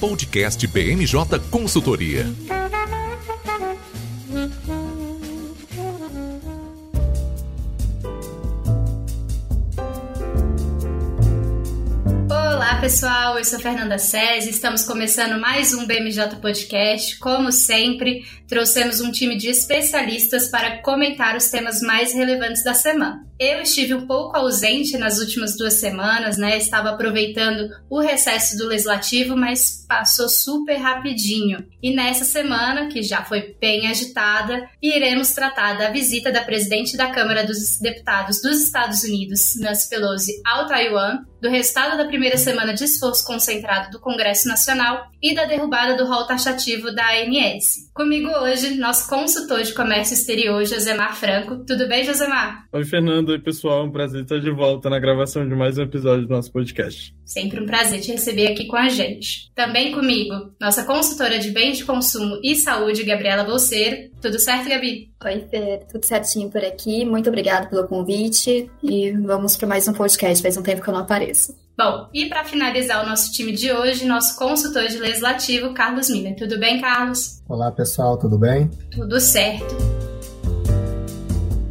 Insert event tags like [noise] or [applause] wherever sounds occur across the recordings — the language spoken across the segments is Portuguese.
Podcast BMJ Consultoria. pessoal, eu sou Fernanda César, estamos começando mais um BMJ Podcast. Como sempre, trouxemos um time de especialistas para comentar os temas mais relevantes da semana. Eu estive um pouco ausente nas últimas duas semanas, né? Estava aproveitando o recesso do legislativo, mas passou super rapidinho. E nessa semana, que já foi bem agitada, iremos tratar da visita da presidente da Câmara dos Deputados dos Estados Unidos, Nancy Pelosi, ao Taiwan, do resultado da primeira semana de esforço concentrado do Congresso Nacional e da derrubada do rol taxativo da ANS. Comigo hoje, nosso consultor de comércio exterior, Josemar Franco. Tudo bem, Josemar? Oi, Fernando. Oi, pessoal. Um prazer estar de volta na gravação de mais um episódio do nosso podcast. Sempre um prazer te receber aqui com a gente. Também comigo, nossa consultora de bens de consumo e saúde, Gabriela Bolseiro. Tudo certo, Gabi? Oi, Fer. Tudo certinho por aqui. Muito obrigada pelo convite. E vamos para mais um podcast. Faz um tempo que eu não apareço. Bom, e para finalizar o nosso time de hoje, nosso consultor de legislativo, Carlos Miller. Tudo bem, Carlos? Olá, pessoal, tudo bem? Tudo certo.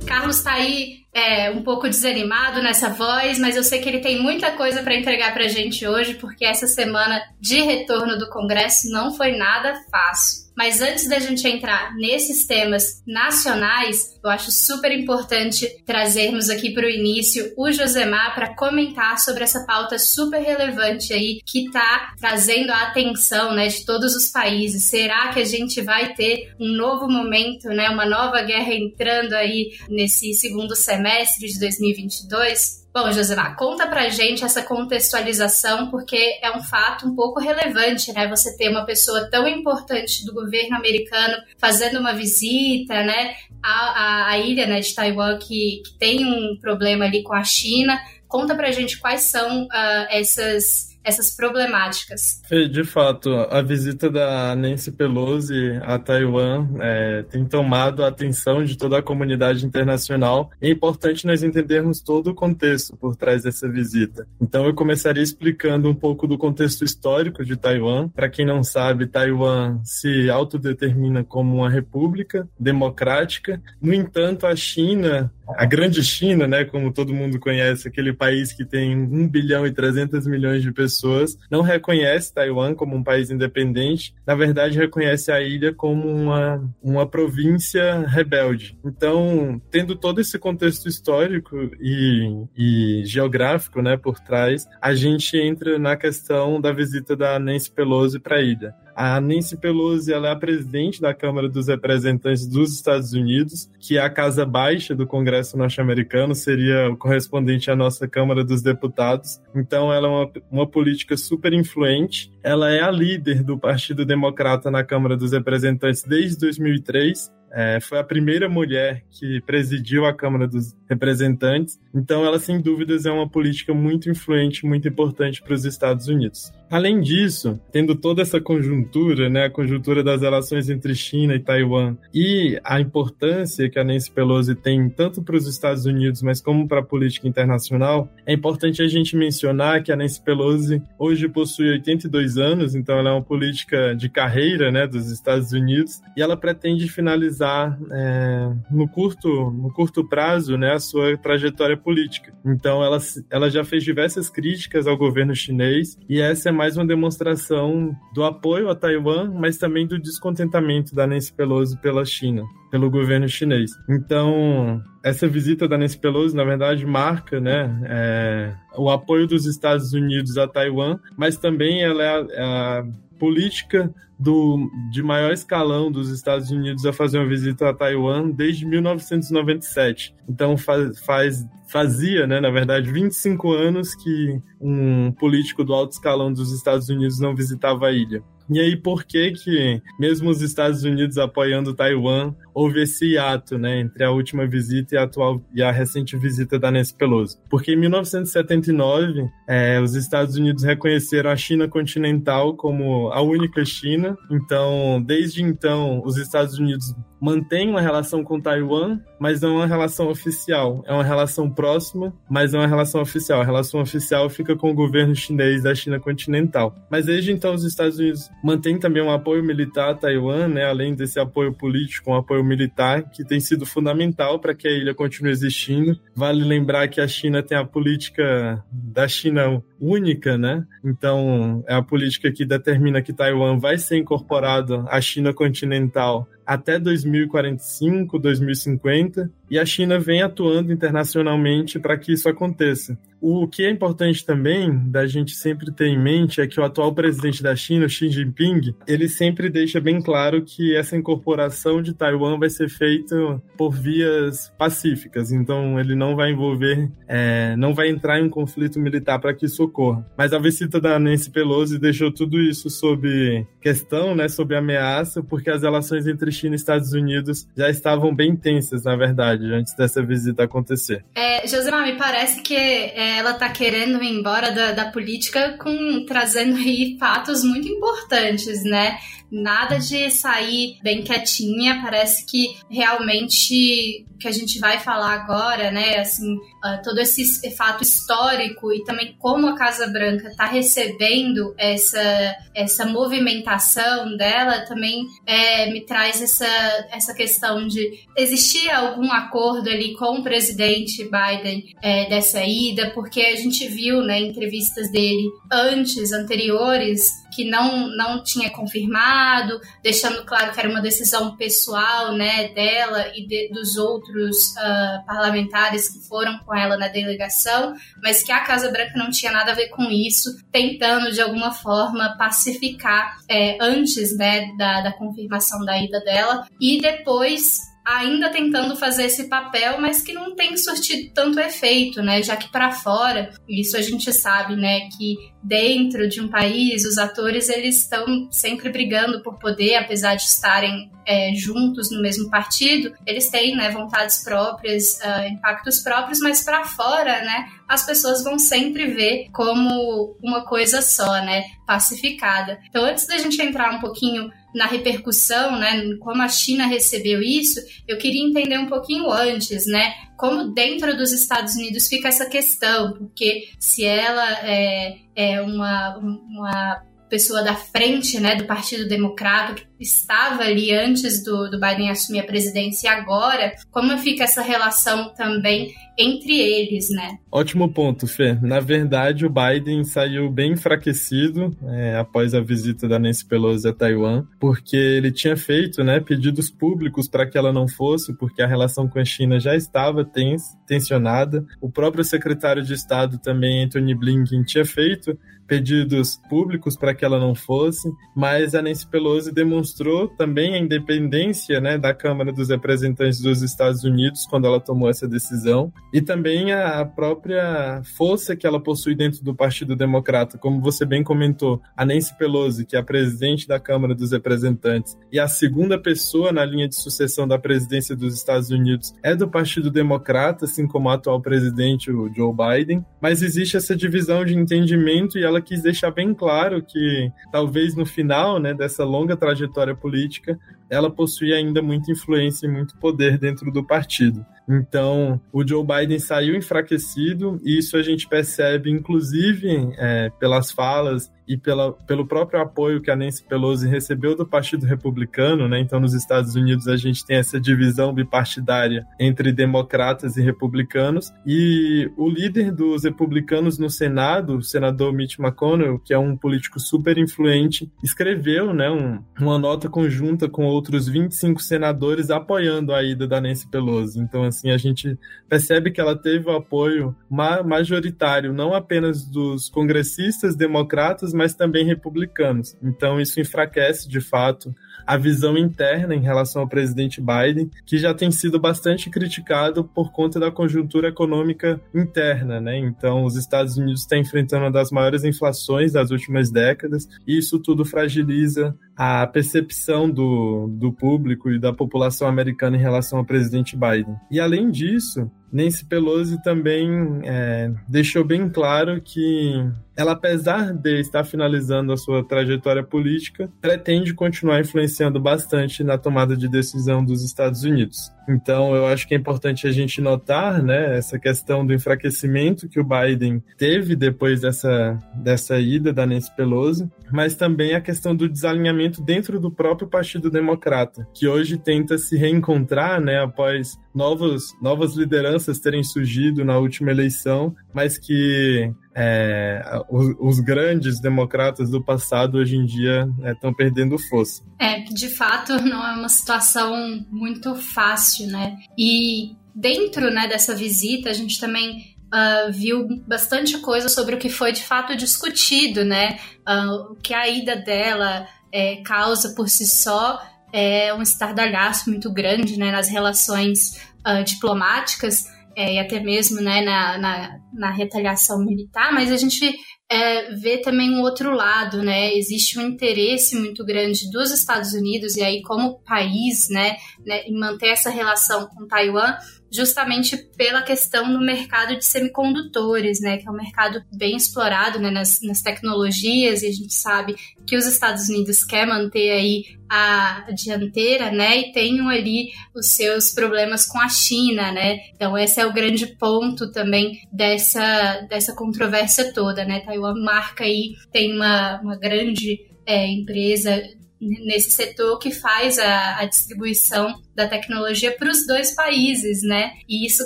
Carlos está aí é, um pouco desanimado nessa voz, mas eu sei que ele tem muita coisa para entregar para a gente hoje, porque essa semana de retorno do Congresso não foi nada fácil. Mas antes da gente entrar nesses temas nacionais, eu acho super importante trazermos aqui para o início o Josemar para comentar sobre essa pauta super relevante aí que está trazendo a atenção né, de todos os países. Será que a gente vai ter um novo momento, né, uma nova guerra entrando aí nesse segundo semestre de 2022? Bom, Josemar, conta pra gente essa contextualização, porque é um fato um pouco relevante, né? Você ter uma pessoa tão importante do governo americano fazendo uma visita, né? A, a, a ilha né, de Taiwan, que, que, tem um problema ali com a China. Conta pra gente quais são uh, essas essas problemáticas. De fato, a visita da Nancy Pelosi a Taiwan é, tem tomado a atenção de toda a comunidade internacional. É importante nós entendermos todo o contexto por trás dessa visita. Então, eu começaria explicando um pouco do contexto histórico de Taiwan. Para quem não sabe, Taiwan se autodetermina como uma república democrática. No entanto, a China a grande China, né, como todo mundo conhece, aquele país que tem 1 bilhão e 300 milhões de pessoas, não reconhece Taiwan como um país independente, na verdade reconhece a ilha como uma, uma província rebelde. Então, tendo todo esse contexto histórico e, e geográfico, né, por trás, a gente entra na questão da visita da Nancy Pelosi para a ilha. A Nancy Pelosi ela é a presidente da Câmara dos Representantes dos Estados Unidos, que é a casa baixa do Congresso norte-americano, seria o correspondente à nossa Câmara dos Deputados. Então, ela é uma, uma política super influente. Ela é a líder do Partido Democrata na Câmara dos Representantes desde 2003 é, foi a primeira mulher que presidiu a Câmara dos Representantes, então ela, sem dúvidas, é uma política muito influente, muito importante para os Estados Unidos. Além disso, tendo toda essa conjuntura, né, a conjuntura das relações entre China e Taiwan e a importância que a Nancy Pelosi tem tanto para os Estados Unidos, mas como para a política internacional, é importante a gente mencionar que a Nancy Pelosi hoje possui 82 anos, então ela é uma política de carreira, né, dos Estados Unidos, e ela pretende finalizar é, no curto no curto prazo né, a sua trajetória política. Então ela, ela já fez diversas críticas ao governo chinês e essa é mais uma demonstração do apoio a Taiwan, mas também do descontentamento da Nancy Pelosi pela China, pelo governo chinês. Então essa visita da Nancy Pelosi, na verdade, marca né, é, o apoio dos Estados Unidos a Taiwan, mas também ela é a, a política do, de maior escalão dos Estados Unidos a fazer uma visita a Taiwan desde 1997. Então faz, faz fazia, né, na verdade, 25 anos que um político do alto escalão dos Estados Unidos não visitava a ilha. E aí, por que que, mesmo os Estados Unidos apoiando Taiwan, houve esse hiato, né, entre a última visita e a atual e a recente visita da Nancy Pelosi? Porque em 1979, é, os Estados Unidos reconheceram a China continental como a única China. Então, desde então, os Estados Unidos mantém uma relação com Taiwan, mas não é uma relação oficial. É uma relação próxima, mas não é uma relação oficial. A relação oficial fica com o governo chinês da China continental. Mas desde então os Estados Unidos mantêm também um apoio militar a Taiwan, né, além desse apoio político, um apoio militar que tem sido fundamental para que a ilha continue existindo. Vale lembrar que a China tem a política da China única, né? Então, é a política que determina que Taiwan vai ser incorporado à China continental até 2045, 2050, e a China vem atuando internacionalmente para que isso aconteça. O que é importante também da gente sempre ter em mente é que o atual presidente da China, Xi Jinping, ele sempre deixa bem claro que essa incorporação de Taiwan vai ser feita por vias pacíficas. Então ele não vai envolver, é, não vai entrar em um conflito militar para que isso ocorra. Mas a visita da Nancy Pelosi deixou tudo isso sob questão, né, sob ameaça, porque as relações entre China e Estados Unidos já estavam bem tensas, na verdade, antes dessa visita acontecer. É, me parece que é, ela está querendo ir embora da, da política com trazendo aí fatos muito importantes, né? Nada de sair bem quietinha. Parece que realmente que a gente vai falar agora, né? Assim, uh, todo esse fato histórico e também como a Casa Branca está recebendo essa, essa movimentação dela também é, me traz essa, essa questão de existir algum acordo ali com o presidente Biden é, dessa ida, porque a gente viu, né, entrevistas dele antes, anteriores, que não, não tinha confirmado, deixando claro que era uma decisão pessoal né, dela e de, dos outros uh, parlamentares que foram com ela na delegação, mas que a Casa Branca não tinha nada a ver com isso, tentando de alguma forma pacificar é, antes né, da, da confirmação da ida dela. E depois ainda tentando fazer esse papel, mas que não tem surtido tanto efeito, né? Já que para fora, isso a gente sabe, né, que dentro de um país os atores eles estão sempre brigando por poder, apesar de estarem é, juntos no mesmo partido, eles têm, né, vontades próprias, uh, impactos próprios, mas para fora, né, as pessoas vão sempre ver como uma coisa só, né, pacificada. Então, antes da gente entrar um pouquinho na repercussão, né, como a China recebeu isso, eu queria entender um pouquinho antes, né, como dentro dos Estados Unidos fica essa questão, porque se ela é, é uma, uma pessoa da frente né, do Partido Democrata, que estava ali antes do, do Biden assumir a presidência e agora, como fica essa relação também entre eles, né? Ótimo ponto, Fê. Na verdade, o Biden saiu bem enfraquecido é, após a visita da Nancy Pelosi a Taiwan, porque ele tinha feito né, pedidos públicos para que ela não fosse, porque a relação com a China já estava tens, tensionada. O próprio secretário de Estado também, Anthony Blinken, tinha feito pedidos públicos para que ela não fosse, mas a Nancy Pelosi demonstrou também a independência né, da Câmara dos Representantes dos Estados Unidos quando ela tomou essa decisão e também a própria força que ela possui dentro do Partido Democrata, como você bem comentou, a Nancy Pelosi, que é a presidente da Câmara dos Representantes e a segunda pessoa na linha de sucessão da presidência dos Estados Unidos é do Partido Democrata, assim como o atual presidente, o Joe Biden, mas existe essa divisão de entendimento e ela quis deixar bem claro que talvez no final né, dessa longa trajetória política ela possui ainda muita influência e muito poder dentro do partido. Então, o Joe Biden saiu enfraquecido, e isso a gente percebe, inclusive, é, pelas falas e pela, pelo próprio apoio que a Nancy Pelosi recebeu do Partido Republicano, né? Então, nos Estados Unidos, a gente tem essa divisão bipartidária entre democratas e republicanos, e o líder dos republicanos no Senado, o senador Mitch McConnell, que é um político super influente, escreveu né, um, uma nota conjunta com outros 25 senadores apoiando a ida da Nancy Pelosi. Então, assim, a gente percebe que ela teve o apoio majoritário, não apenas dos congressistas democratas, mas também republicanos. Então, isso enfraquece, de fato, a visão interna em relação ao presidente Biden, que já tem sido bastante criticado por conta da conjuntura econômica interna, né? Então, os Estados Unidos estão enfrentando uma das maiores inflações das últimas décadas, e isso tudo fragiliza a percepção do, do público e da população americana em relação ao presidente Biden. E além disso, Nancy Pelosi também é, deixou bem claro que ela, apesar de estar finalizando a sua trajetória política, pretende continuar influenciando bastante na tomada de decisão dos Estados Unidos. Então, eu acho que é importante a gente notar né, essa questão do enfraquecimento que o Biden teve depois dessa, dessa ida da Nancy Pelosi, mas também a questão do desalinhamento dentro do próprio Partido Democrata, que hoje tenta se reencontrar né, após novos, novas lideranças terem surgido na última eleição, mas que é, os, os, grandes democratas do passado hoje em dia estão é, perdendo força. É, de fato, não é uma situação muito fácil, né? E dentro né, dessa visita, a gente também uh, viu bastante coisa sobre o que foi de fato discutido, né? Uh, o que a ida dela é, causa por si só é um estardalhaço muito grande né, nas relações uh, diplomáticas é, e até mesmo né, na, na, na, retaliação militar, mas a gente é, vê também um outro lado, né? Existe um interesse muito grande dos Estados Unidos e aí como país, né, né em manter essa relação com Taiwan justamente pela questão do mercado de semicondutores, né, que é um mercado bem explorado né, nas, nas, tecnologias, e a gente sabe que os Estados Unidos quer manter aí a dianteira, né, e tenham ali os seus problemas com a China, né, então esse é o grande ponto também dessa, dessa controvérsia toda, né, Taiwan marca aí, tem uma, uma grande é, empresa nesse setor que faz a, a distribuição da tecnologia para os dois países, né? E isso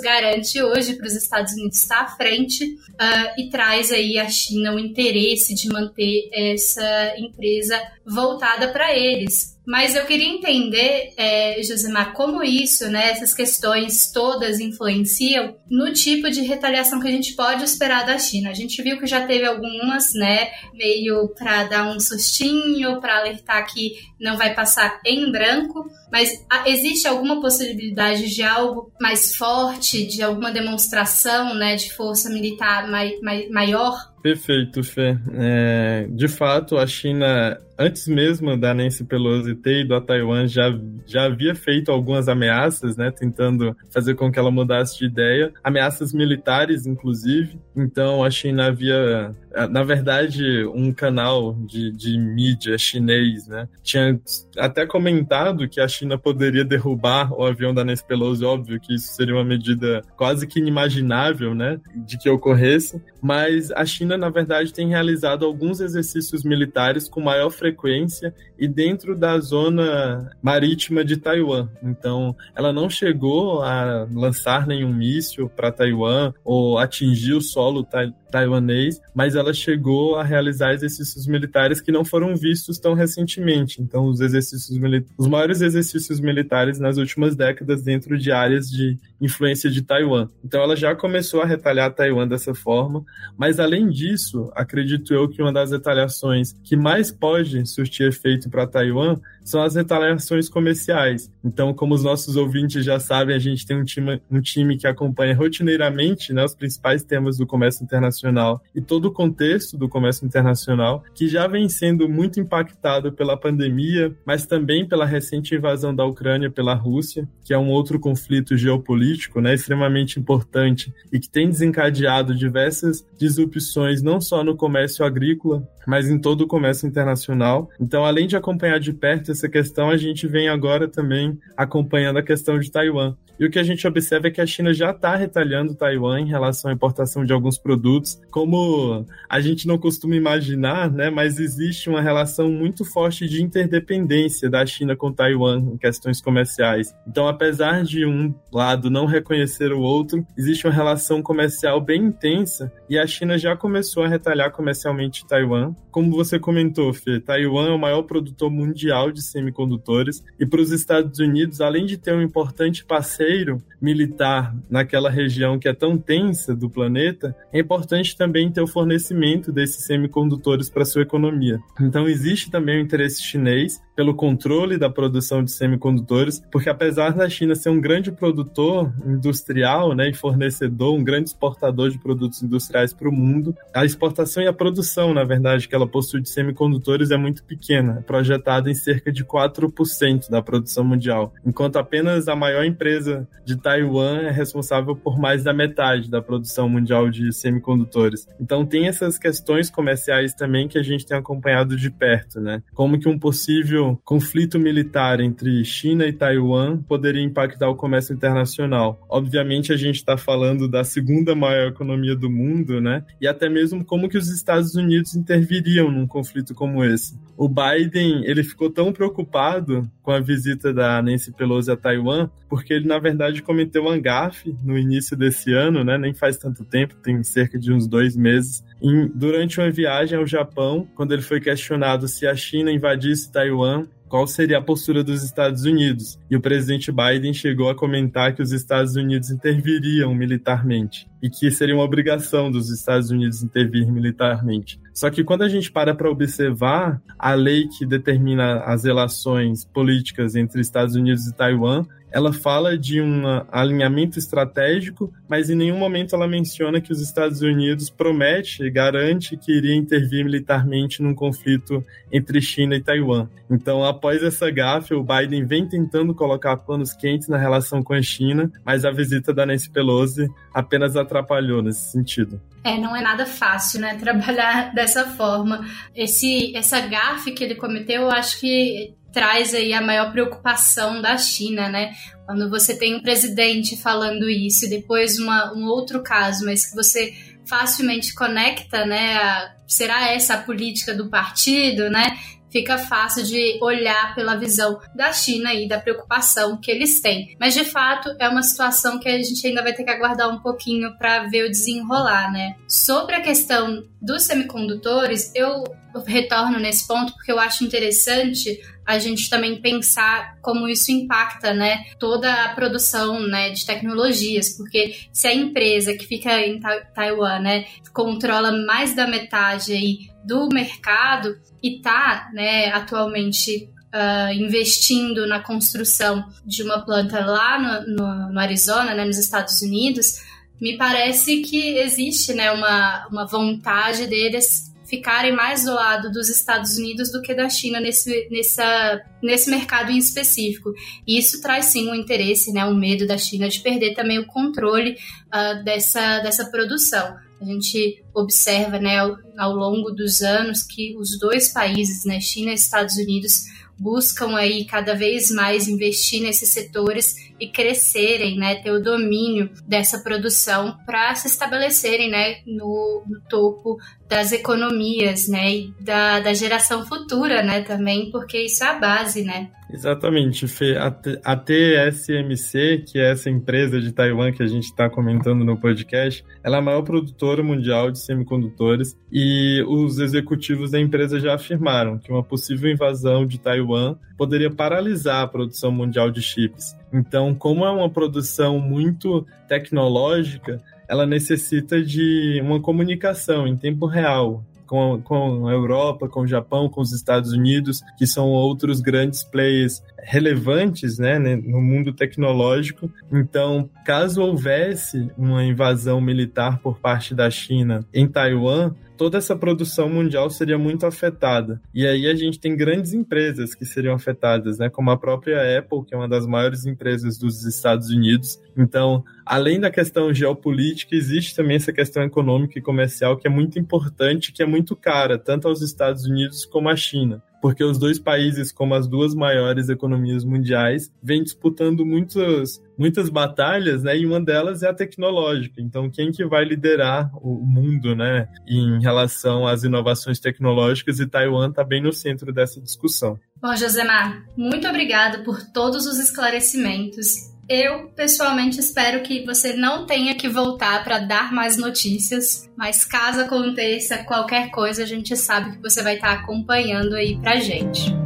garante hoje para os Estados Unidos estar à frente uh, e traz aí à China o interesse de manter essa empresa voltada para eles. Mas eu queria entender, é, Josemar, como isso, né, essas questões todas influenciam no tipo de retaliação que a gente pode esperar da China. A gente viu que já teve algumas, né, meio para dar um sustinho, para alertar que não vai passar em branco, mas existe alguma possibilidade de algo mais forte, de alguma demonstração, né, de força militar mai, mai, maior? Perfeito, Fê. É, de fato, a China antes mesmo da Nancy Pelosi ter ido a Taiwan, já, já havia feito algumas ameaças, né, tentando fazer com que ela mudasse de ideia, ameaças militares, inclusive. Então, a China havia, na verdade, um canal de, de mídia chinês, né, tinha até comentado que a China poderia derrubar o avião da Nancy Pelosi, óbvio que isso seria uma medida quase que inimaginável, né, de que ocorresse, mas a China, na verdade, tem realizado alguns exercícios militares com maior frequência e dentro da zona marítima de Taiwan. Então, ela não chegou a lançar nenhum míssil para Taiwan ou atingir o solo tai taiwanês, mas ela chegou a realizar exercícios militares que não foram vistos tão recentemente. Então, os exercícios os maiores exercícios militares nas últimas décadas dentro de áreas de influência de Taiwan. Então, ela já começou a retalhar Taiwan dessa forma, mas além disso, acredito eu que uma das retaliações que mais pode surtir efeito para Taiwan são as retaliações comerciais. Então, como os nossos ouvintes já sabem, a gente tem um time, um time que acompanha rotineiramente né, os principais temas do comércio internacional e todo o contexto do comércio internacional, que já vem sendo muito impactado pela pandemia, mas também pela recente invasão da Ucrânia pela Rússia, que é um outro conflito geopolítico né, extremamente importante e que tem desencadeado diversas disrupções, não só no comércio agrícola, mas em todo o comércio internacional. Então, além de acompanhar de perto essa questão, a gente vem agora também acompanhando a questão de Taiwan. E o que a gente observa é que a China já está retalhando Taiwan em relação à importação de alguns produtos, como a gente não costuma imaginar, né? Mas existe uma relação muito forte de interdependência da China com Taiwan em questões comerciais. Então, apesar de um lado não reconhecer o outro, existe uma relação comercial bem intensa e a China já começou a retalhar comercialmente Taiwan. Como você comentou, Fê, Taiwan é o maior produtor mundial de semicondutores e para os Estados Unidos, além de ter um importante parceiro militar naquela região que é tão tensa do planeta, é importante também ter o fornecimento desses semicondutores para sua economia. Então existe também o interesse chinês pelo controle da produção de semicondutores, porque apesar da China ser um grande produtor industrial né, e fornecedor, um grande exportador de produtos industriais para o mundo, a exportação e a produção, na verdade, que ela possui de semicondutores é muito pequena, é projetada em cerca de 4% da produção mundial, enquanto apenas a maior empresa de Taiwan é responsável por mais da metade da produção mundial de semicondutores. Então tem essas questões comerciais também que a gente tem acompanhado de perto, né? Como que um possível conflito militar entre China e Taiwan poderia impactar o comércio internacional. Obviamente a gente está falando da segunda maior economia do mundo, né? E até mesmo como que os Estados Unidos interviriam num conflito como esse. O Biden, ele ficou tão preocupado com a visita da Nancy Pelosi a Taiwan, porque ele na verdade cometeu um gafe no início desse ano, né? Nem faz tanto tempo, tem cerca de uns dois meses. Em, durante uma viagem ao Japão, quando ele foi questionado se a China invadisse Taiwan, qual seria a postura dos Estados Unidos. E o presidente Biden chegou a comentar que os Estados Unidos interviriam militarmente e que seria uma obrigação dos Estados Unidos intervir militarmente. Só que quando a gente para para observar a lei que determina as relações políticas entre Estados Unidos e Taiwan, ela fala de um alinhamento estratégico, mas em nenhum momento ela menciona que os Estados Unidos promete e garante que iria intervir militarmente num conflito entre China e Taiwan. Então, após essa gafe, o Biden vem tentando colocar panos quentes na relação com a China, mas a visita da Nancy Pelosi apenas atrapalhou nesse sentido. É, não é nada fácil, né, [laughs] trabalhar dessa forma. Esse, essa gafe que ele cometeu, eu acho que traz aí a maior preocupação da China, né? Quando você tem um presidente falando isso e depois uma, um outro caso, mas que você facilmente conecta, né? A, será essa a política do partido, né? fica fácil de olhar pela visão da China e da preocupação que eles têm. Mas de fato é uma situação que a gente ainda vai ter que aguardar um pouquinho para ver o desenrolar, né? Sobre a questão dos semicondutores, eu retorno nesse ponto porque eu acho interessante a gente também pensar como isso impacta, né, toda a produção, né, de tecnologias, porque se a empresa que fica em Taiwan, né, controla mais da metade aí do mercado e está, né, atualmente uh, investindo na construção de uma planta lá no, no, no Arizona, né, nos Estados Unidos, me parece que existe, né, uma, uma vontade deles ficarem mais do lado dos Estados Unidos do que da China nesse, nessa, nesse mercado em específico. E isso traz sim um interesse, né, um medo da China de perder também o controle uh, dessa, dessa produção. A gente observa né, ao, ao longo dos anos que os dois países, né, China e Estados Unidos, buscam aí cada vez mais investir nesses setores e crescerem, né, ter o domínio dessa produção para se estabelecerem, né, no, no, topo das economias, né, e da, da geração futura, né, também, porque isso é a base, né. Exatamente, Fê. A TSMC, que é essa empresa de Taiwan que a gente está comentando no podcast, ela é a maior produtora mundial de semicondutores e os executivos da empresa já afirmaram que uma possível invasão de Taiwan poderia paralisar a produção mundial de chips. Então, como é uma produção muito tecnológica, ela necessita de uma comunicação em tempo real com, com a Europa, com o Japão, com os Estados Unidos, que são outros grandes players relevantes né, no mundo tecnológico. Então, caso houvesse uma invasão militar por parte da China em Taiwan, toda essa produção mundial seria muito afetada. E aí a gente tem grandes empresas que seriam afetadas, né? Como a própria Apple, que é uma das maiores empresas dos Estados Unidos. Então, além da questão geopolítica, existe também essa questão econômica e comercial que é muito importante, que é muito cara, tanto aos Estados Unidos como à China porque os dois países, como as duas maiores economias mundiais, vêm disputando muitas, muitas batalhas, né? E uma delas é a tecnológica. Então, quem que vai liderar o mundo, né? Em relação às inovações tecnológicas e Taiwan está bem no centro dessa discussão. Bom, Josemar, muito obrigada por todos os esclarecimentos. Eu, pessoalmente, espero que você não tenha que voltar para dar mais notícias, mas caso aconteça qualquer coisa, a gente sabe que você vai estar acompanhando aí pra gente.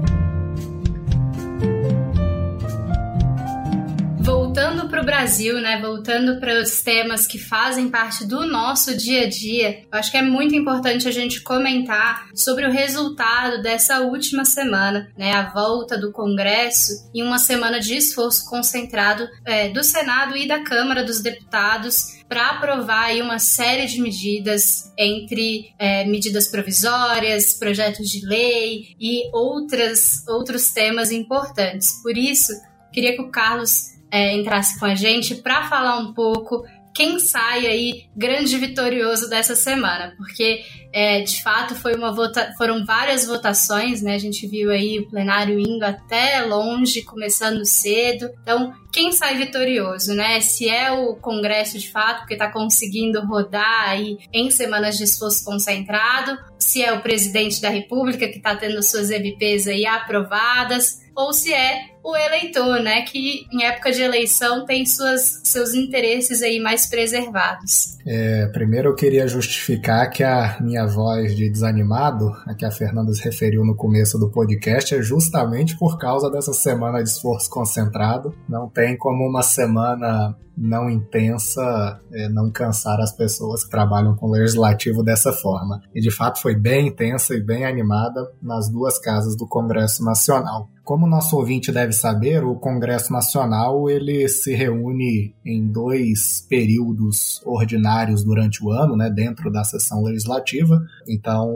Voltando para o Brasil, né? Voltando para os temas que fazem parte do nosso dia a dia, eu acho que é muito importante a gente comentar sobre o resultado dessa última semana, né? A volta do Congresso em uma semana de esforço concentrado é, do Senado e da Câmara dos Deputados para aprovar aí uma série de medidas, entre é, medidas provisórias, projetos de lei e outras, outros temas importantes. Por isso, queria que o Carlos é, entrasse com a gente para falar um pouco quem sai aí grande vitorioso dessa semana, porque é, de fato foi uma vota foram várias votações, né? A gente viu aí o plenário indo até longe, começando cedo. Então, quem sai vitorioso, né? Se é o Congresso de fato, que está conseguindo rodar aí em semanas de esforço concentrado, se é o presidente da República que está tendo suas MPs aí aprovadas, ou se é o eleitor, né, que em época de eleição tem suas, seus interesses aí mais preservados. É, primeiro eu queria justificar que a minha voz de desanimado, a que a Fernanda se referiu no começo do podcast, é justamente por causa dessa semana de esforço concentrado. Não tem como uma semana não intensa, é, não cansar as pessoas que trabalham com o legislativo dessa forma. E de fato foi bem intensa e bem animada nas duas casas do Congresso Nacional. Como nosso ouvinte deve saber, o Congresso Nacional ele se reúne em dois períodos ordinários durante o ano, né, dentro da sessão legislativa. Então,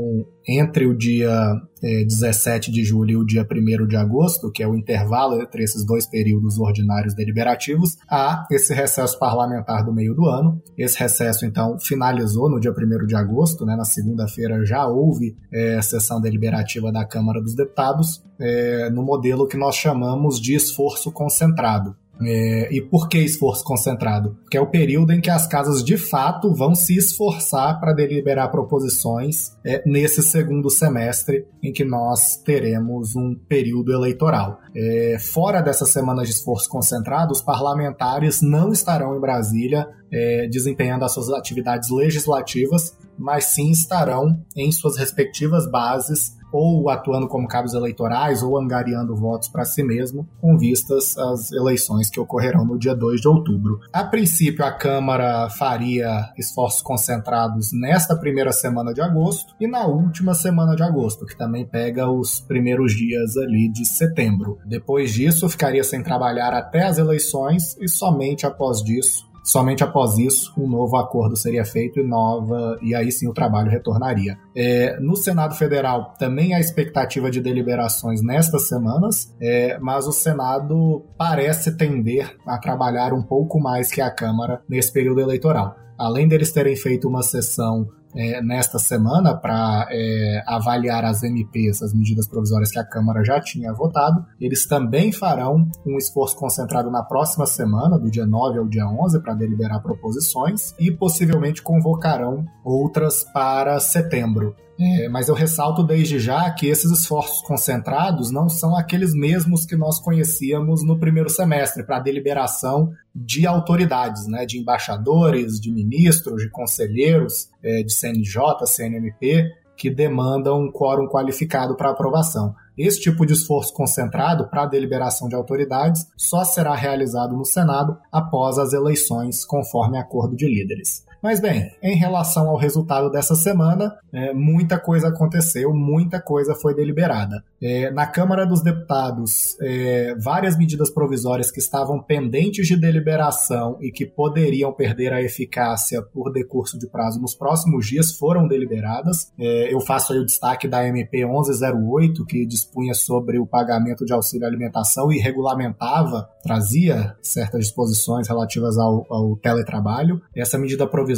entre o dia é, 17 de julho e o dia 1 de agosto, que é o intervalo entre esses dois períodos ordinários deliberativos, há esse recesso parlamentar do meio do ano. Esse recesso, então, finalizou no dia 1 de agosto, né, na segunda-feira já houve é, sessão deliberativa da Câmara dos Deputados, é, no modelo que nós chamamos de esforço concentrado. É, e por que esforço concentrado? Que é o período em que as casas de fato vão se esforçar para deliberar proposições é, nesse segundo semestre em que nós teremos um período eleitoral. É, fora dessas semanas de esforço concentrado, os parlamentares não estarão em Brasília é, desempenhando as suas atividades legislativas, mas sim estarão em suas respectivas bases ou atuando como cabos eleitorais ou angariando votos para si mesmo, com vistas às eleições que ocorrerão no dia 2 de outubro. A princípio, a Câmara faria esforços concentrados nesta primeira semana de agosto e na última semana de agosto, que também pega os primeiros dias ali de setembro. Depois disso, ficaria sem trabalhar até as eleições e somente após disso Somente após isso, um novo acordo seria feito e nova e aí sim o trabalho retornaria. É, no Senado Federal também há expectativa de deliberações nestas semanas, é, mas o Senado parece tender a trabalhar um pouco mais que a Câmara nesse período eleitoral. Além deles terem feito uma sessão é, nesta semana para é, avaliar as MPs, as medidas provisórias que a Câmara já tinha votado. Eles também farão um esforço concentrado na próxima semana, do dia 9 ao dia 11, para deliberar proposições e possivelmente convocarão outras para setembro. É, mas eu ressalto desde já que esses esforços concentrados não são aqueles mesmos que nós conhecíamos no primeiro semestre para deliberação de autoridades, né, de embaixadores, de ministros, de conselheiros, é, de CNJ, CNMP, que demandam um quórum qualificado para aprovação. Esse tipo de esforço concentrado para a deliberação de autoridades só será realizado no Senado após as eleições, conforme acordo de líderes. Mas bem, em relação ao resultado dessa semana, é, muita coisa aconteceu, muita coisa foi deliberada. É, na Câmara dos Deputados, é, várias medidas provisórias que estavam pendentes de deliberação e que poderiam perder a eficácia por decurso de prazo nos próximos dias foram deliberadas. É, eu faço aí o destaque da MP 1108, que dispunha sobre o pagamento de auxílio alimentação e regulamentava, trazia certas disposições relativas ao, ao teletrabalho. Essa medida provisória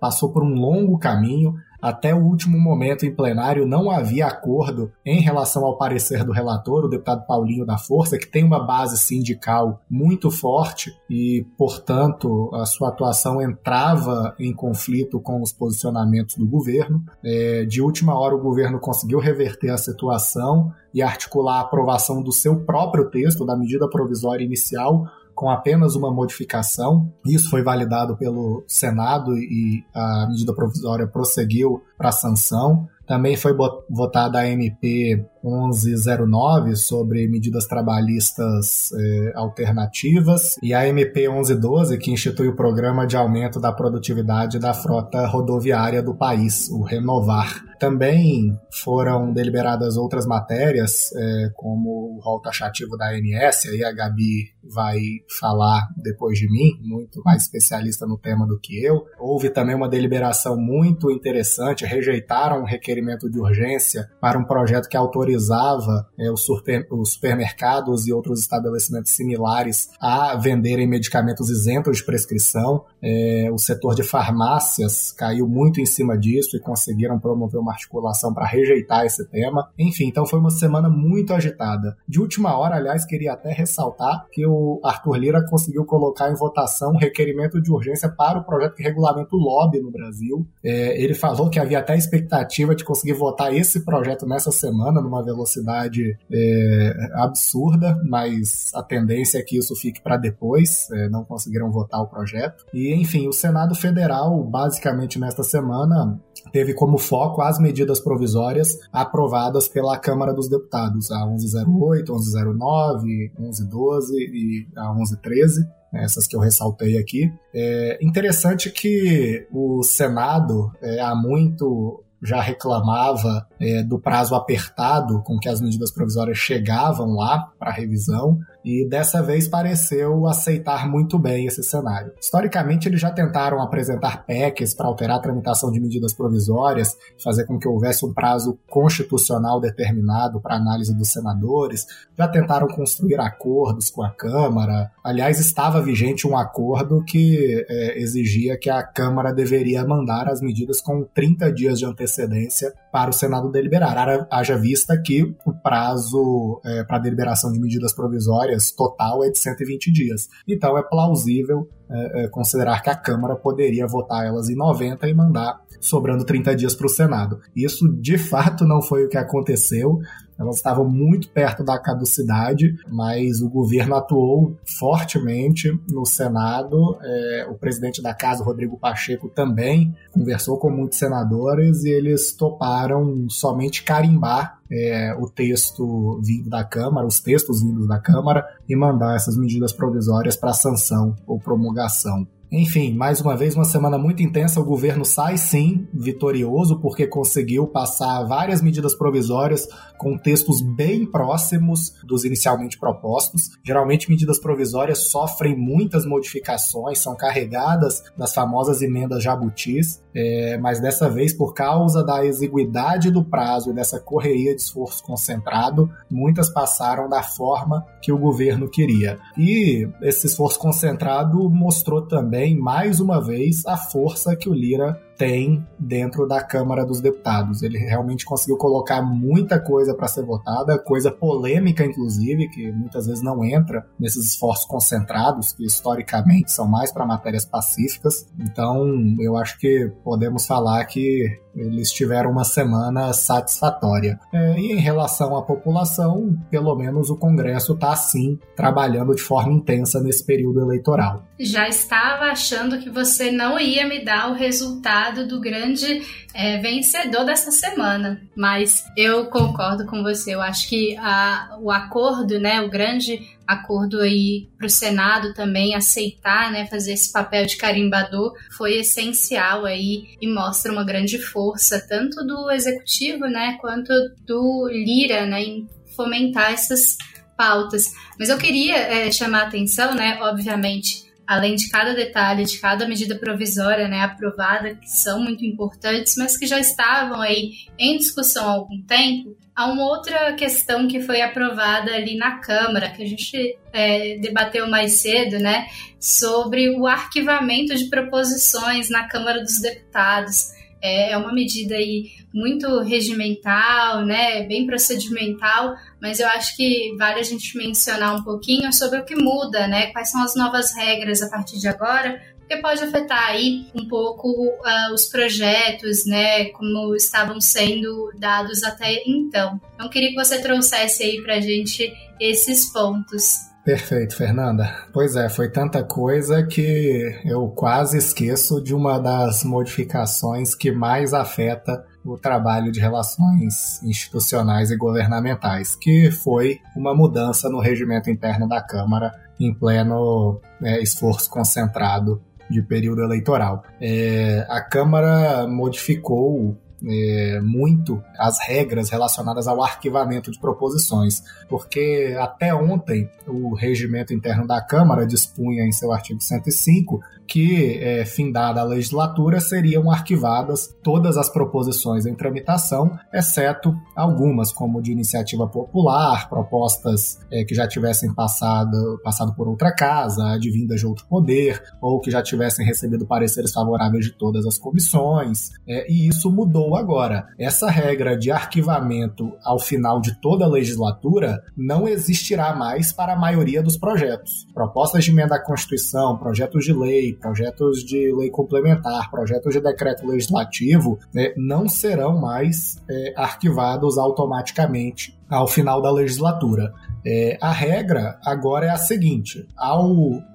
passou por um longo caminho. Até o último momento em plenário não havia acordo em relação ao parecer do relator, o deputado Paulinho da Força, que tem uma base sindical muito forte e, portanto, a sua atuação entrava em conflito com os posicionamentos do governo. É, de última hora, o governo conseguiu reverter a situação e articular a aprovação do seu próprio texto, da medida provisória inicial, com apenas uma modificação. Isso foi validado pelo Senado e a medida provisória prosseguiu para sanção. Também foi votada a MP 1109 sobre medidas trabalhistas eh, alternativas e a MP 1112 que institui o programa de aumento da produtividade da frota rodoviária do país, o Renovar. Também foram deliberadas outras matérias, eh, como o rol taxativo da ANS, aí a Gabi vai falar depois de mim, muito mais especialista no tema do que eu. Houve também uma deliberação muito interessante, rejeitaram um requerimento de urgência para um projeto que autorizava é, os, super, os supermercados e outros estabelecimentos similares a venderem medicamentos isentos de prescrição. É, o setor de farmácias caiu muito em cima disso e conseguiram promover uma articulação para rejeitar esse tema. Enfim, então foi uma semana muito agitada. De última hora, aliás, queria até ressaltar que o Arthur Lira conseguiu colocar em votação um requerimento de urgência para o projeto que regulamenta o lobby no Brasil. É, ele falou que havia até expectativa de conseguir votar esse projeto nessa semana, numa velocidade é, absurda, mas a tendência é que isso fique para depois, é, não conseguiram votar o projeto. E, enfim, o Senado Federal, basicamente nesta semana, teve como foco as medidas provisórias aprovadas pela Câmara dos Deputados, a 1108, 1109, 1112 e a 1113 essas que eu ressaltei aqui. É interessante que o Senado é, há muito já reclamava é, do prazo apertado com que as medidas provisórias chegavam lá para revisão e dessa vez pareceu aceitar muito bem esse cenário. Historicamente, eles já tentaram apresentar PECs para alterar a tramitação de medidas provisórias, fazer com que houvesse um prazo constitucional determinado para análise dos senadores, já tentaram construir acordos com a Câmara. Aliás, estava vigente um acordo que é, exigia que a Câmara deveria mandar as medidas com 30 dias de antecedência para o Senado deliberar. Haja vista que o prazo é, para deliberação de medidas provisórias total é de 120 dias. Então é plausível é, é, considerar que a Câmara poderia votar elas em 90 e mandar sobrando 30 dias para o Senado. Isso de fato não foi o que aconteceu. Elas estavam muito perto da caducidade, mas o governo atuou fortemente no Senado. É, o presidente da casa, Rodrigo Pacheco, também conversou com muitos senadores e eles toparam somente carimbar é, o texto vindo da Câmara, os textos vindos da Câmara, e mandar essas medidas provisórias para sanção ou promulgação. Enfim, mais uma vez, uma semana muito intensa. O governo sai sim vitorioso, porque conseguiu passar várias medidas provisórias com textos bem próximos dos inicialmente propostos. Geralmente, medidas provisórias sofrem muitas modificações, são carregadas das famosas emendas jabutis, é, mas dessa vez, por causa da exiguidade do prazo e dessa correria de esforço concentrado, muitas passaram da forma que o governo queria. E esse esforço concentrado mostrou também, mais uma vez, a força que o Lira tem dentro da Câmara dos Deputados. Ele realmente conseguiu colocar muita coisa para ser votada, coisa polêmica, inclusive, que muitas vezes não entra nesses esforços concentrados, que historicamente são mais para matérias pacíficas. Então, eu acho que podemos falar que eles tiveram uma semana satisfatória. É, e em relação à população, pelo menos o Congresso está, sim, trabalhando de forma intensa nesse período eleitoral. Já estava achando que você não ia me dar o resultado do grande é, vencedor dessa semana, mas eu concordo com você. Eu acho que a, o acordo, né, o grande acordo aí para o Senado também aceitar, né, fazer esse papel de carimbador foi essencial aí e mostra uma grande força tanto do executivo, né, quanto do Lira, né, em fomentar essas pautas. Mas eu queria é, chamar a atenção, né, obviamente, além de cada detalhe, de cada medida provisória, né, aprovada, que são muito importantes, mas que já estavam aí em discussão há algum tempo, Há uma outra questão que foi aprovada ali na Câmara, que a gente é, debateu mais cedo, né, sobre o arquivamento de proposições na Câmara dos Deputados. É, é uma medida aí muito regimental, né, bem procedimental, mas eu acho que vale a gente mencionar um pouquinho sobre o que muda, né, quais são as novas regras a partir de agora porque pode afetar aí um pouco uh, os projetos, né, como estavam sendo dados até então. Então, queria que você trouxesse aí para a gente esses pontos. Perfeito, Fernanda. Pois é, foi tanta coisa que eu quase esqueço de uma das modificações que mais afeta o trabalho de relações institucionais e governamentais, que foi uma mudança no regimento interno da Câmara em pleno é, esforço concentrado de período eleitoral. É, a Câmara modificou é, muito as regras relacionadas ao arquivamento de proposições, porque até ontem o regimento interno da Câmara dispunha em seu artigo 105 que, é, findada a legislatura, seriam arquivadas todas as proposições em tramitação, exceto algumas, como de iniciativa popular, propostas é, que já tivessem passado, passado por outra casa, advindas de outro poder, ou que já tivessem recebido pareceres favoráveis de todas as comissões, é, e isso mudou agora. Essa regra de arquivamento ao final de toda a legislatura não existirá mais para a maioria dos projetos. Propostas de emenda à Constituição, projetos de lei, projetos de lei complementar, projetos de decreto legislativo, né, não serão mais é, arquivados automaticamente ao final da legislatura. É, a regra agora é a seguinte: ao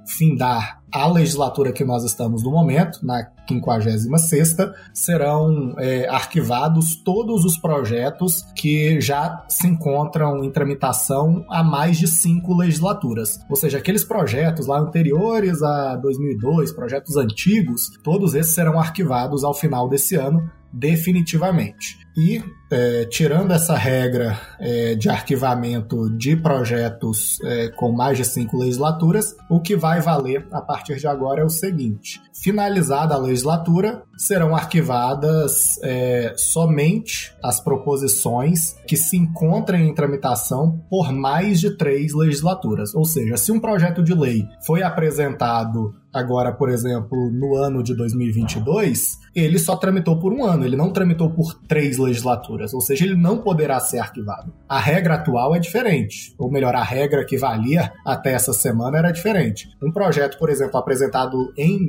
findar a legislatura que nós estamos no momento, na 56 serão é, arquivados todos os projetos que já se encontram em tramitação há mais de cinco legislaturas. Ou seja, aqueles projetos lá anteriores a 2002, projetos antigos, todos esses serão arquivados ao final desse ano definitivamente. E, é, tirando essa regra é, de arquivamento de projetos é, com mais de cinco legislaturas, o que vai valer a partir de agora é o seguinte: finalizada a legislatura, serão arquivadas é, somente as proposições que se encontrem em tramitação por mais de três legislaturas. Ou seja, se um projeto de lei foi apresentado agora, por exemplo, no ano de 2022, ele só tramitou por um ano, ele não tramitou por três legislaturas, ou seja, ele não poderá ser arquivado. A regra atual é diferente, ou melhor, a regra que valia até essa semana era diferente. Um projeto, por exemplo, apresentado em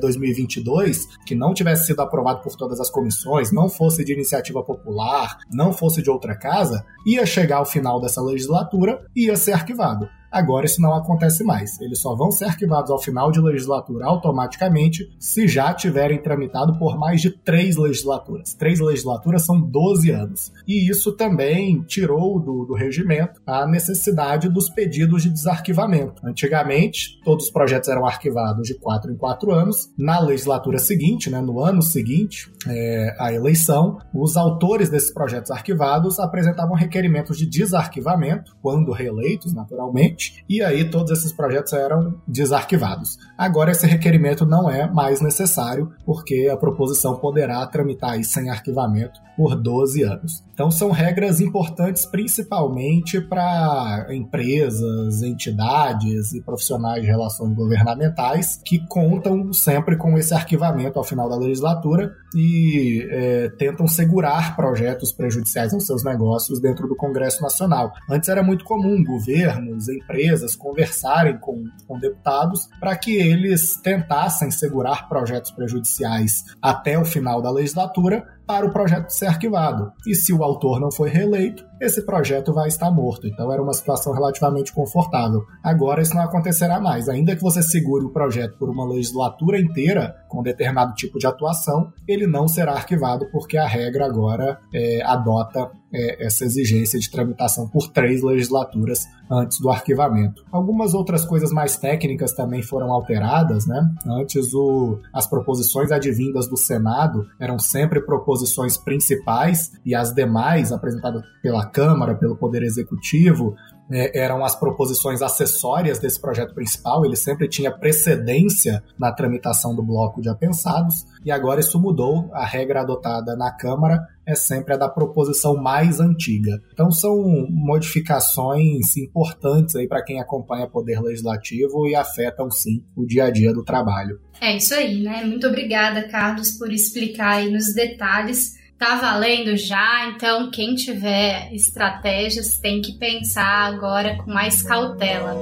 2022 é, que não tivesse sido aprovado por todas as comissões, não fosse de iniciativa popular, não fosse de outra casa, ia chegar ao final dessa legislatura e ia ser arquivado. Agora isso não acontece mais. Eles só vão ser arquivados ao final de legislatura automaticamente se já tiverem tramitado por mais de três legislaturas. Três legislaturas são 12 anos. E isso também tirou do, do regimento a necessidade dos pedidos de desarquivamento. Antigamente, todos os projetos eram arquivados de quatro em quatro anos. Na legislatura seguinte, né, no ano seguinte é, à eleição, os autores desses projetos arquivados apresentavam requerimentos de desarquivamento, quando reeleitos, naturalmente e aí todos esses projetos eram desarquivados. Agora esse requerimento não é mais necessário, porque a proposição poderá tramitar sem arquivamento por 12 anos. Então são regras importantes principalmente para empresas, entidades e profissionais de relações governamentais que contam sempre com esse arquivamento ao final da legislatura e é, tentam segurar projetos prejudiciais aos seus negócios dentro do Congresso Nacional. Antes era muito comum governos, empresas conversarem com, com deputados para que eles tentassem segurar projetos prejudiciais até o final da legislatura para o projeto ser arquivado. E se o autor não foi reeleito, esse projeto vai estar morto. Então era uma situação relativamente confortável. Agora isso não acontecerá mais. Ainda que você segure o projeto por uma legislatura inteira, com determinado tipo de atuação, ele não será arquivado porque a regra agora é, adota é, essa exigência de tramitação por três legislaturas antes do arquivamento. Algumas outras coisas mais técnicas também foram alteradas, né? Antes o, as proposições advindas do Senado eram sempre proposições principais e as demais apresentadas pela Câmara, pelo Poder Executivo, é, eram as proposições acessórias desse projeto principal, ele sempre tinha precedência na tramitação do bloco de apensados, e agora isso mudou. A regra adotada na Câmara é sempre a da proposição mais antiga. Então são modificações importantes aí para quem acompanha poder legislativo e afetam sim o dia a dia do trabalho. É isso aí, né? Muito obrigada, Carlos, por explicar aí nos detalhes Tá valendo já, então quem tiver estratégias tem que pensar agora com mais cautela.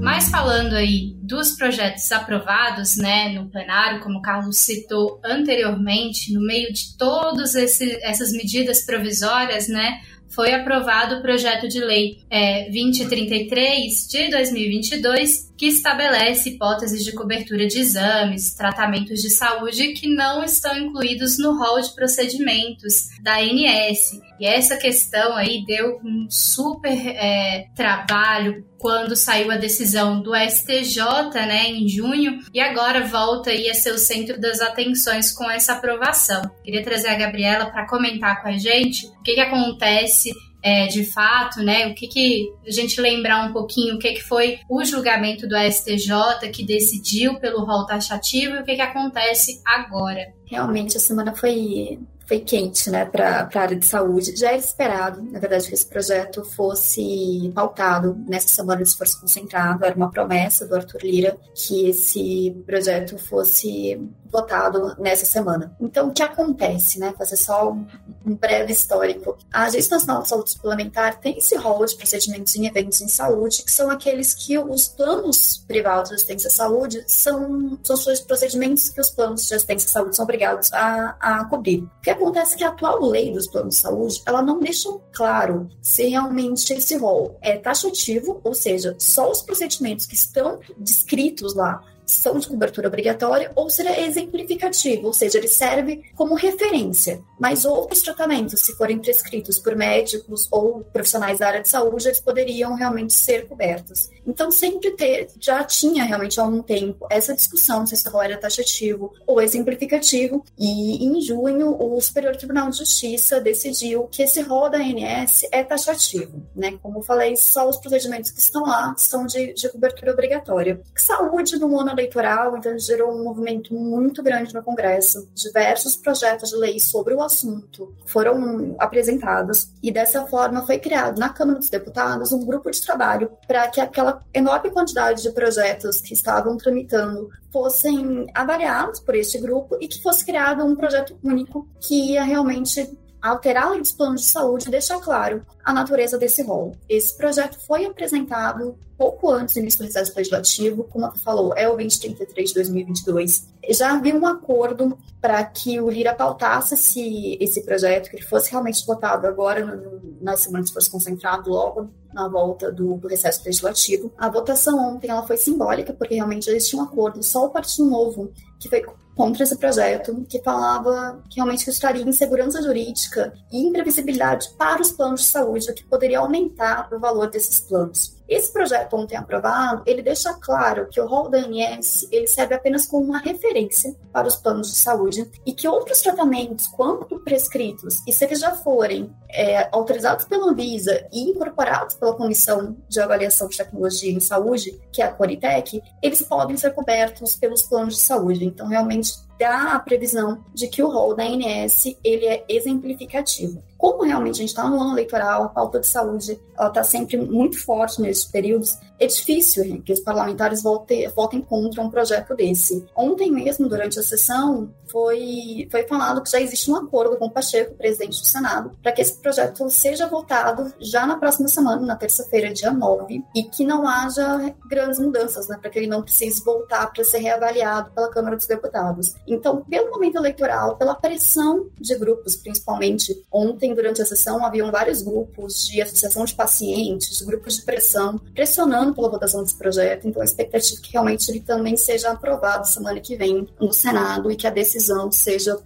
Mas falando aí dos projetos aprovados, né, no plenário, como o Carlos citou anteriormente, no meio de todas essas medidas provisórias, né, foi aprovado o projeto de lei é, 2033 de 2022, que estabelece hipóteses de cobertura de exames, tratamentos de saúde que não estão incluídos no rol de procedimentos da ANS. E essa questão aí deu um super é, trabalho quando saiu a decisão do STJ, né, em junho, e agora volta aí a ser o centro das atenções com essa aprovação. Queria trazer a Gabriela para comentar com a gente o que, que acontece é, de fato, né? O que que a gente lembrar um pouquinho o que que foi o julgamento do STJ que decidiu pelo rol taxativo e o que que acontece agora. Realmente a semana foi foi quente, né, para a área de saúde. Já era esperado, na verdade, que esse projeto fosse pautado nessa semana de esforço concentrado. Era uma promessa do Arthur Lira que esse projeto fosse votado nessa semana. Então, o que acontece, né? Fazer só um, um breve histórico. A Agência Nacional de Saúde Suplementar tem esse rol de procedimentos em eventos em saúde, que são aqueles que os planos privados de assistência à saúde são, são os procedimentos que os planos de assistência à saúde são obrigados a, a cobrir. O que acontece é que a atual lei dos planos de saúde, ela não deixa claro se realmente esse rol é taxativo, ou seja, só os procedimentos que estão descritos lá são de cobertura obrigatória ou se ele é exemplificativo, ou seja, ele serve como referência. Mas outros tratamentos, se forem prescritos por médicos ou profissionais da área de saúde, eles poderiam realmente ser cobertos. Então, sempre ter, já tinha realmente há algum tempo essa discussão se esse rol era taxativo ou exemplificativo, e em junho o Superior Tribunal de Justiça decidiu que esse rol da ANS é taxativo, né? Como eu falei, só os procedimentos que estão lá são de, de cobertura obrigatória. Saúde no ano eleitoral, então gerou um movimento muito grande no Congresso. Diversos projetos de lei sobre o assunto foram apresentados e dessa forma foi criado na Câmara dos Deputados um grupo de trabalho para que aquela enorme quantidade de projetos que estavam tramitando fossem avaliados por este grupo e que fosse criado um projeto único que ia realmente alterar os planos de saúde e deixar claro a natureza desse rol. Esse projeto foi apresentado pouco antes do início do recesso legislativo, como você falou, é o 2033 de 2022. Já havia um acordo para que o Lira pautasse esse, esse projeto, que ele fosse realmente votado agora no, na semana de esforço concentrado, logo na volta do, do, recesso legislativo. A votação ontem ela foi simbólica, porque realmente existia um acordo, só o Partido Novo que foi contra esse projeto, que falava que realmente isso traria insegurança jurídica e imprevisibilidade para os planos de saúde, o que poderia aumentar o valor desses planos. Esse projeto ontem aprovado, ele deixa claro que o rol da ANS ele serve apenas como uma referência para os planos de saúde e que outros tratamentos, quando prescritos, e se eles já forem é, autorizados pela Anvisa e incorporados pela Comissão de Avaliação de Tecnologia em Saúde, que é a Conitec, eles podem ser cobertos pelos planos de saúde. Então, realmente, dá a previsão de que o rol da ANS ele é exemplificativo. Como realmente a gente está no ano eleitoral, a pauta de saúde está sempre muito forte nesses períodos, é difícil que os parlamentares votem, votem contra um projeto desse. Ontem mesmo, durante a sessão, foi, foi falado que já existe um acordo com o Pacheco, presidente do Senado, para que esse projeto seja votado já na próxima semana, na terça-feira, dia 9, e que não haja grandes mudanças, né, para que ele não precise voltar para ser reavaliado pela Câmara dos Deputados. Então, pelo momento eleitoral, pela pressão de grupos, principalmente ontem, durante a sessão, haviam vários grupos de associação de pacientes, grupos de pressão, pressionando pela votação desse projeto. Então, a expectativa é que realmente ele também seja aprovado semana que vem no Senado e que a decisão seja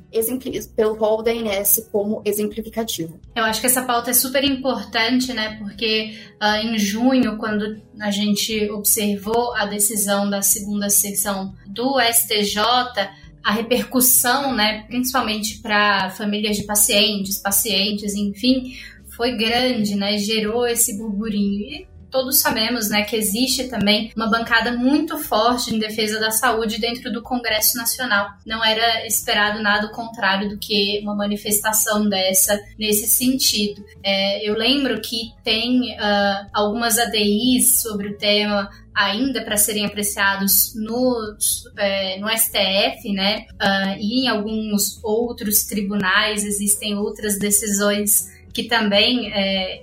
pelo rol da INS como exemplificativo. Eu acho que essa pauta é super importante, né? Porque uh, em junho, quando a gente observou a decisão da segunda sessão do STJ, a repercussão, né, principalmente para famílias de pacientes, pacientes, enfim, foi grande, né, gerou esse burburinho. E todos sabemos, né, que existe também uma bancada muito forte em defesa da saúde dentro do Congresso Nacional. Não era esperado nada contrário do que uma manifestação dessa nesse sentido. É, eu lembro que tem uh, algumas ADIs sobre o tema ainda para serem apreciados no, é, no STF, né? Uh, e em alguns outros tribunais existem outras decisões que também é,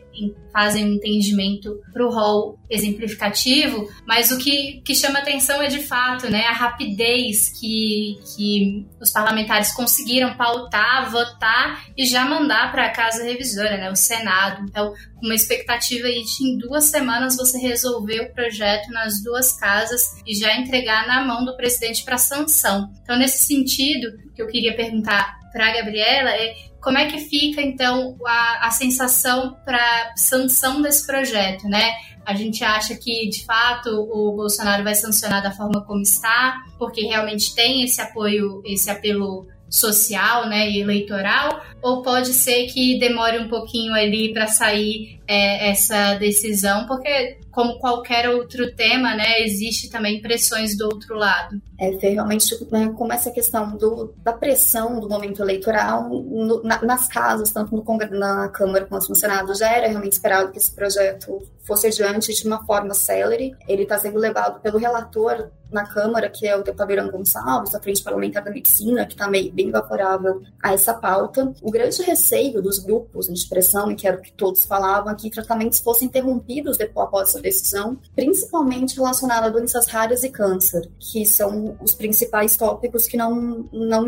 fazem um entendimento para o rol exemplificativo, mas o que, que chama atenção é de fato né, a rapidez que, que os parlamentares conseguiram pautar, votar e já mandar para a Casa Revisora, né, o Senado. Então, com uma expectativa aí de em duas semanas você resolver o projeto nas duas casas e já entregar na mão do presidente para sanção. Então, nesse sentido, que eu queria perguntar para a Gabriela é como é que fica então a, a sensação para sanção desse projeto, né? A gente acha que de fato o Bolsonaro vai sancionar da forma como está, porque realmente tem esse apoio, esse apelo social, né, e eleitoral, ou pode ser que demore um pouquinho ali para sair é, essa decisão, porque como qualquer outro tema, né, existe também pressões do outro lado. É, realmente né, como essa questão do, da pressão do momento eleitoral no, na, nas casas, tanto no na Câmara quanto no Senado, já era realmente esperado que esse projeto fosse adiante de uma forma célere. Ele está sendo levado pelo relator na Câmara, que é o deputado Irã Gonçalves, da Frente Parlamentar da Medicina, que está bem favorável a essa pauta. O grande receio dos grupos de pressão, e que era o que todos falavam, que tratamentos fossem interrompidos depois após essa decisão, principalmente relacionado a doenças raras e câncer, que são os principais tópicos que não, não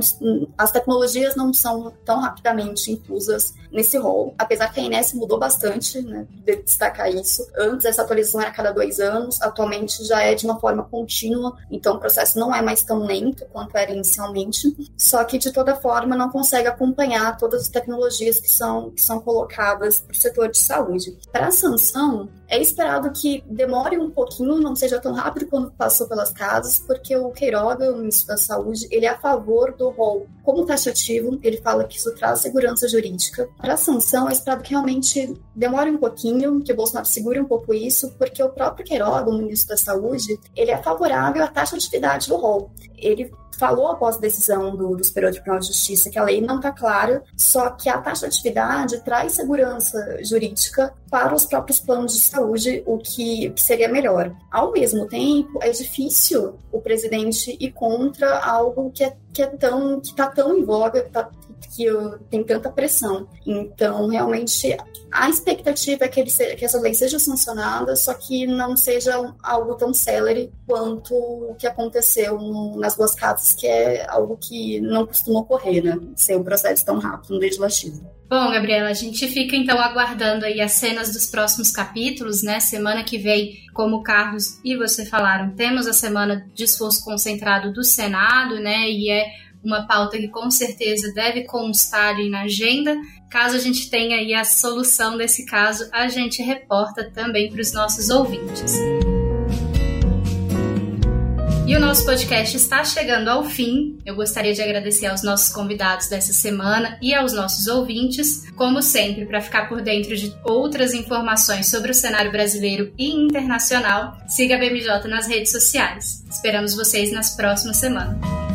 as tecnologias não são tão rapidamente inclusas nesse rol. Apesar que a Inés mudou bastante, né, de destacar isso. Antes essa atualização era a cada dois anos, atualmente já é de uma forma contínua, então o processo não é mais tão lento quanto era inicialmente. Só que de toda forma não consegue acompanhar todas as tecnologias que são, que são colocadas para o setor de saúde. Para a sanção, é esperado que demore um pouquinho, não seja tão rápido quanto passou pelas casas, porque o Queiroga, o ministro da Saúde, ele é a favor do rol como taxativo, ele fala que isso traz segurança jurídica. Para a sanção, é esperado que realmente demore um pouquinho, que o Bolsonaro segure um pouco isso, porque o próprio Queiroga, o ministro da Saúde, ele é favorável à taxa de atividade do rol. Ele falou após a decisão do, do Superior Tribunal de Justiça que a lei não está clara, só que a taxa de atividade traz segurança jurídica para os próprios planos de saúde, o que, que seria melhor. Ao mesmo tempo, é difícil o presidente ir contra algo que é, que é tão que está tão em voga, que tá, que tem tanta pressão. Então, realmente, a expectativa é que, ele que essa lei seja sancionada, só que não seja algo tão célere quanto o que aconteceu no, nas duas casas, que é algo que não costuma ocorrer, né? Ser um processo tão rápido no legislativo. Bom, Gabriela, a gente fica então aguardando aí as cenas dos próximos capítulos, né? Semana que vem, como o Carlos e você falaram, temos a semana de esforço concentrado do Senado, né? E é uma pauta que com certeza deve constar na agenda. Caso a gente tenha aí a solução desse caso, a gente reporta também para os nossos ouvintes. E o nosso podcast está chegando ao fim. Eu gostaria de agradecer aos nossos convidados dessa semana e aos nossos ouvintes. Como sempre, para ficar por dentro de outras informações sobre o cenário brasileiro e internacional, siga a BMJ nas redes sociais. Esperamos vocês nas próximas semanas.